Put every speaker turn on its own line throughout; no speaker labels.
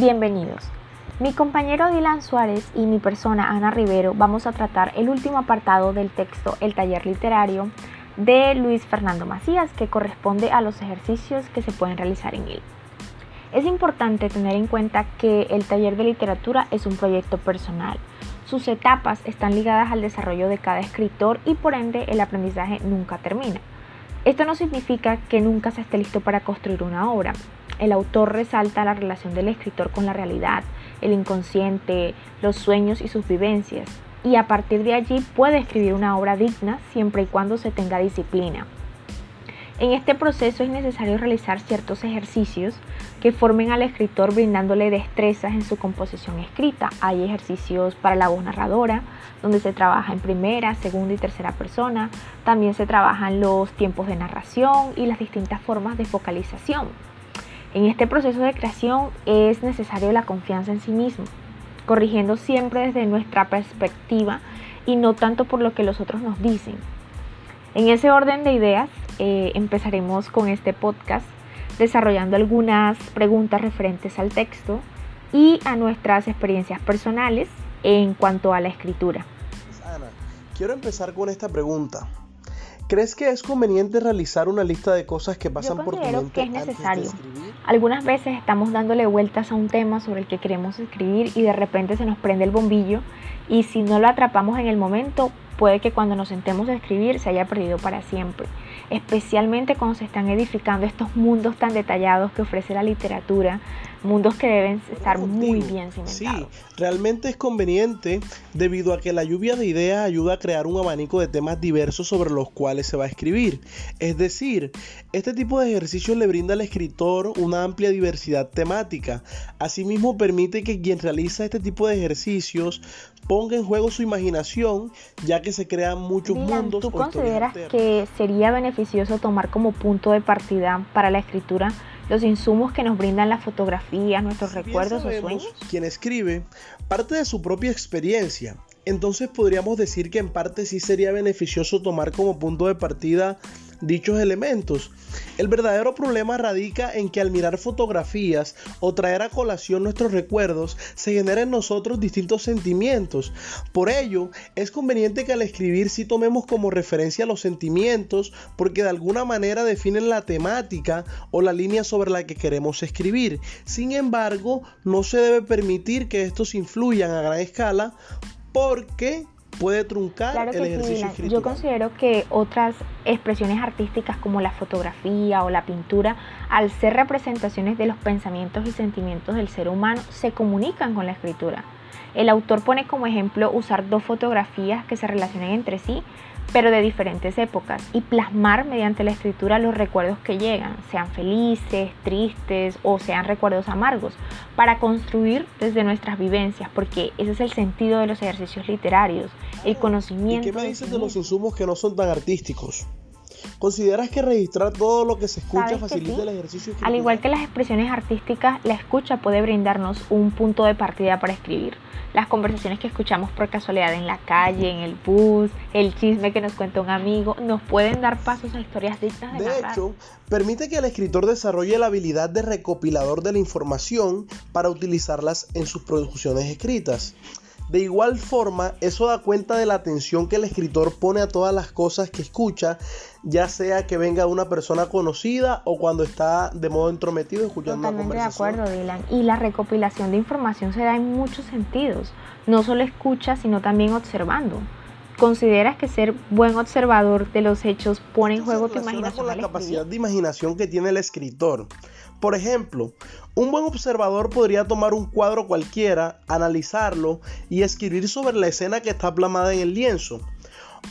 Bienvenidos. Mi compañero Dylan Suárez y mi persona Ana Rivero vamos a tratar el último apartado del texto El taller literario de Luis Fernando Macías que corresponde a los ejercicios que se pueden realizar en él. Es importante tener en cuenta que el taller de literatura es un proyecto personal. Sus etapas están ligadas al desarrollo de cada escritor y por ende el aprendizaje nunca termina. Esto no significa que nunca se esté listo para construir una obra. El autor resalta la relación del escritor con la realidad, el inconsciente, los sueños y sus vivencias, y a partir de allí puede escribir una obra digna siempre y cuando se tenga disciplina. En este proceso es necesario realizar ciertos ejercicios que formen al escritor brindándole destrezas en su composición escrita. Hay ejercicios para la voz narradora, donde se trabaja en primera, segunda y tercera persona. También se trabajan los tiempos de narración y las distintas formas de focalización. En este proceso de creación es necesario la confianza en sí mismo, corrigiendo siempre desde nuestra perspectiva y no tanto por lo que los otros nos dicen. En ese orden de ideas, eh, empezaremos con este podcast desarrollando algunas preguntas referentes al texto y a nuestras experiencias personales en cuanto a la escritura.
Ana, quiero empezar con esta pregunta. ¿Crees que es conveniente realizar una lista de cosas que pasan por tu mente
que es necesario. Algunas veces estamos dándole vueltas a un tema sobre el que queremos escribir y de repente se nos prende el bombillo y si no lo atrapamos en el momento, puede que cuando nos sentemos a escribir se haya perdido para siempre especialmente cuando se están edificando estos mundos tan detallados que ofrece la literatura, mundos que deben estar muy bien cimentados.
Sí, realmente es conveniente debido a que la lluvia de ideas ayuda a crear un abanico de temas diversos sobre los cuales se va a escribir. Es decir, este tipo de ejercicios le brinda al escritor una amplia diversidad temática. Asimismo, permite que quien realiza este tipo de ejercicios ponga en juego su imaginación, ya que se crean muchos mundos.
¿Tú consideras que sería beneficioso tomar como punto de partida para la escritura los insumos que nos brindan las fotografías, nuestros recuerdos o sueños?
Quien escribe parte de su propia experiencia. Entonces podríamos decir que en parte sí sería beneficioso tomar como punto de partida dichos elementos. El verdadero problema radica en que al mirar fotografías o traer a colación nuestros recuerdos, se generan en nosotros distintos sentimientos. Por ello, es conveniente que al escribir sí tomemos como referencia los sentimientos porque de alguna manera definen la temática o la línea sobre la que queremos escribir. Sin embargo, no se debe permitir que estos influyan a gran escala porque puede truncar el ejercicio
Yo considero que otras expresiones artísticas como la fotografía o la pintura, al ser representaciones de los pensamientos y sentimientos del ser humano, se comunican con la escritura. El autor pone como ejemplo usar dos fotografías que se relacionen entre sí, pero de diferentes épocas, y plasmar mediante la escritura los recuerdos que llegan, sean felices, tristes o sean recuerdos amargos, para construir desde nuestras vivencias, porque ese es el sentido de los ejercicios literarios, el conocimiento.
¿Y qué me dices de los insumos que no son tan artísticos? ¿Consideras que registrar todo lo que se escucha facilita el ejercicio?
Al igual que las expresiones artísticas, la escucha puede brindarnos un punto de partida para escribir las conversaciones que escuchamos por casualidad en la calle, en el bus, el chisme que nos cuenta un amigo, nos pueden dar pasos a historias dignas
de De hecho, permite que el escritor desarrolle la habilidad de recopilador de la información para utilizarlas en sus producciones escritas. De igual forma, eso da cuenta de la atención que el escritor pone a todas las cosas que escucha, ya sea que venga una persona conocida o cuando está de modo entrometido escuchando
una
conversación.
de acuerdo, Dylan. Y la recopilación de información se da en muchos sentidos. No solo escucha, sino también observando. ¿Consideras que ser buen observador de los hechos pone en juego tu imaginación?
con la capacidad de imaginación que tiene el escritor. Por ejemplo, un buen observador podría tomar un cuadro cualquiera, analizarlo y escribir sobre la escena que está plasmada en el lienzo.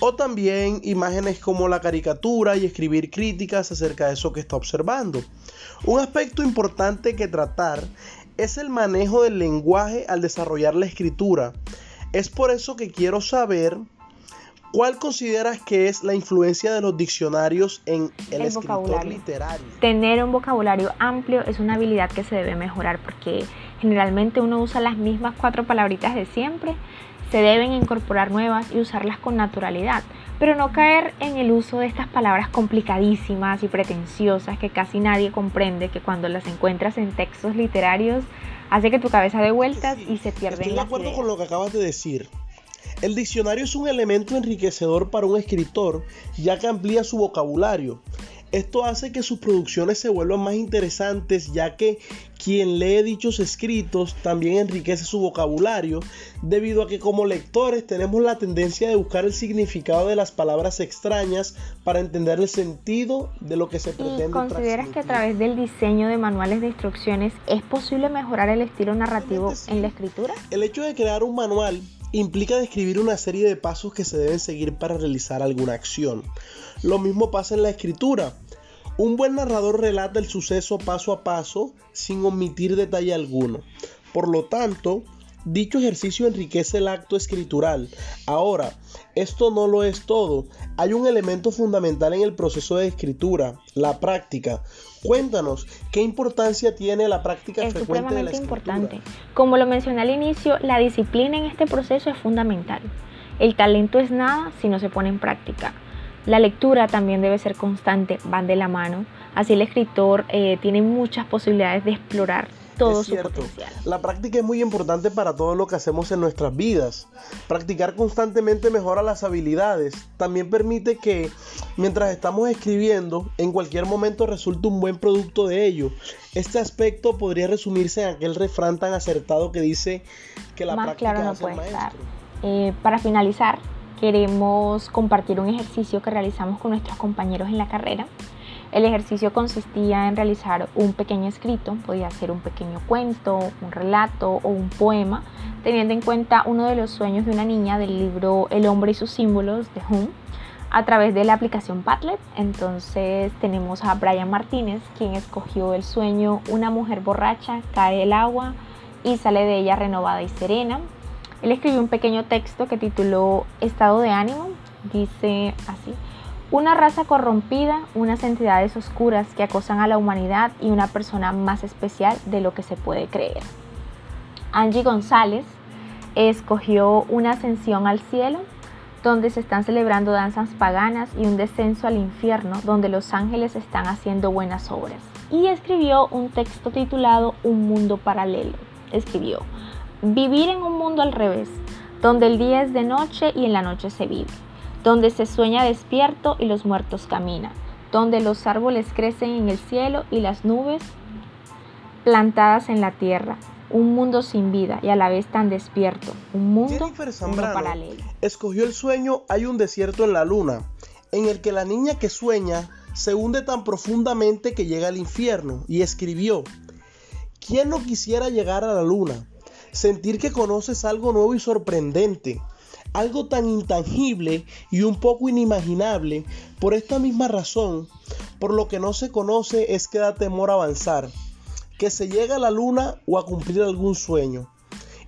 O también imágenes como la caricatura y escribir críticas acerca de eso que está observando. Un aspecto importante que tratar es el manejo del lenguaje al desarrollar la escritura. Es por eso que quiero saber ¿Cuál consideras que es la influencia de los diccionarios en el, escritor literario?
Tener un vocabulario amplio es una habilidad que se debe mejorar porque generalmente uno usa las mismas cuatro palabritas de siempre. Se deben incorporar nuevas y usarlas con naturalidad. pero no caer en el uso de estas palabras complicadísimas y pretenciosas que casi nadie comprende, que cuando las encuentras en textos literarios hace que tu cabeza dé vueltas y se pierden
Estoy de acuerdo con lo que acabas de decir. El diccionario es un elemento enriquecedor para un escritor, ya que amplía su vocabulario. Esto hace que sus producciones se vuelvan más interesantes ya que quien lee dichos escritos también enriquece su vocabulario debido a que como lectores tenemos la tendencia de buscar el significado de las palabras extrañas para entender el sentido de lo que se pretende.
¿Y consideras que a través del diseño de manuales de instrucciones es posible mejorar el estilo narrativo en la escritura?
El hecho de crear un manual implica describir una serie de pasos que se deben seguir para realizar alguna acción. Lo mismo pasa en la escritura. Un buen narrador relata el suceso paso a paso sin omitir detalle alguno. Por lo tanto, dicho ejercicio enriquece el acto escritural. Ahora, esto no lo es todo. Hay un elemento fundamental en el proceso de escritura, la práctica. Cuéntanos, ¿qué importancia tiene la práctica
es
frecuente de la
escritura? importante. Como lo mencioné al inicio, la disciplina en este proceso es fundamental. El talento es nada si no se pone en práctica. La lectura también debe ser constante, van de la mano. Así el escritor eh, tiene muchas posibilidades de explorar todo su potencial.
La práctica es muy importante para todo lo que hacemos en nuestras vidas. Practicar constantemente mejora las habilidades. También permite que mientras estamos escribiendo, en cualquier momento resulte un buen producto de ello. Este aspecto podría resumirse en aquel refrán tan acertado que dice que la
Más
práctica
claro no
hace
puede
maestro.
estar. Eh, para finalizar, queremos compartir un ejercicio que realizamos con nuestros compañeros en la carrera. El ejercicio consistía en realizar un pequeño escrito, podía ser un pequeño cuento, un relato o un poema, teniendo en cuenta uno de los sueños de una niña del libro El hombre y sus símbolos de Hume a través de la aplicación Padlet. Entonces tenemos a Brian Martínez, quien escogió el sueño Una mujer borracha, cae el agua y sale de ella renovada y serena. Él escribió un pequeño texto que tituló Estado de ánimo. Dice así. Una raza corrompida, unas entidades oscuras que acosan a la humanidad y una persona más especial de lo que se puede creer. Angie González escogió una ascensión al cielo, donde se están celebrando danzas paganas y un descenso al infierno, donde los ángeles están haciendo buenas obras. Y escribió un texto titulado Un mundo paralelo. Escribió, Vivir en un mundo al revés, donde el día es de noche y en la noche se vive, donde se sueña despierto y los muertos caminan, donde los árboles crecen en el cielo y las nubes plantadas en la tierra, un mundo sin vida y a la vez tan despierto, un mundo, mundo paralelo.
escogió el sueño Hay un desierto en la luna, en el que la niña que sueña se hunde tan profundamente que llega al infierno y escribió, ¿quién no quisiera llegar a la luna? Sentir que conoces algo nuevo y sorprendente, algo tan intangible y un poco inimaginable. Por esta misma razón, por lo que no se conoce es que da temor avanzar, que se llega a la luna o a cumplir algún sueño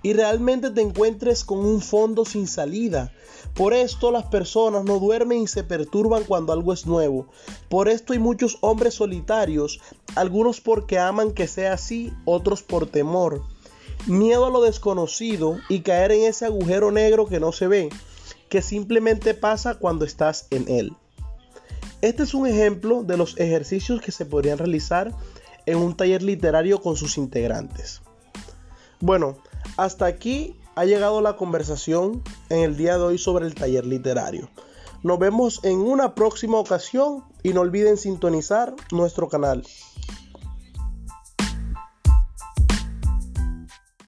y realmente te encuentres con un fondo sin salida. Por esto las personas no duermen y se perturban cuando algo es nuevo. Por esto hay muchos hombres solitarios, algunos porque aman que sea así, otros por temor. Miedo a lo desconocido y caer en ese agujero negro que no se ve, que simplemente pasa cuando estás en él. Este es un ejemplo de los ejercicios que se podrían realizar en un taller literario con sus integrantes. Bueno, hasta aquí ha llegado la conversación en el día de hoy sobre el taller literario. Nos vemos en una próxima ocasión y no olviden sintonizar nuestro canal.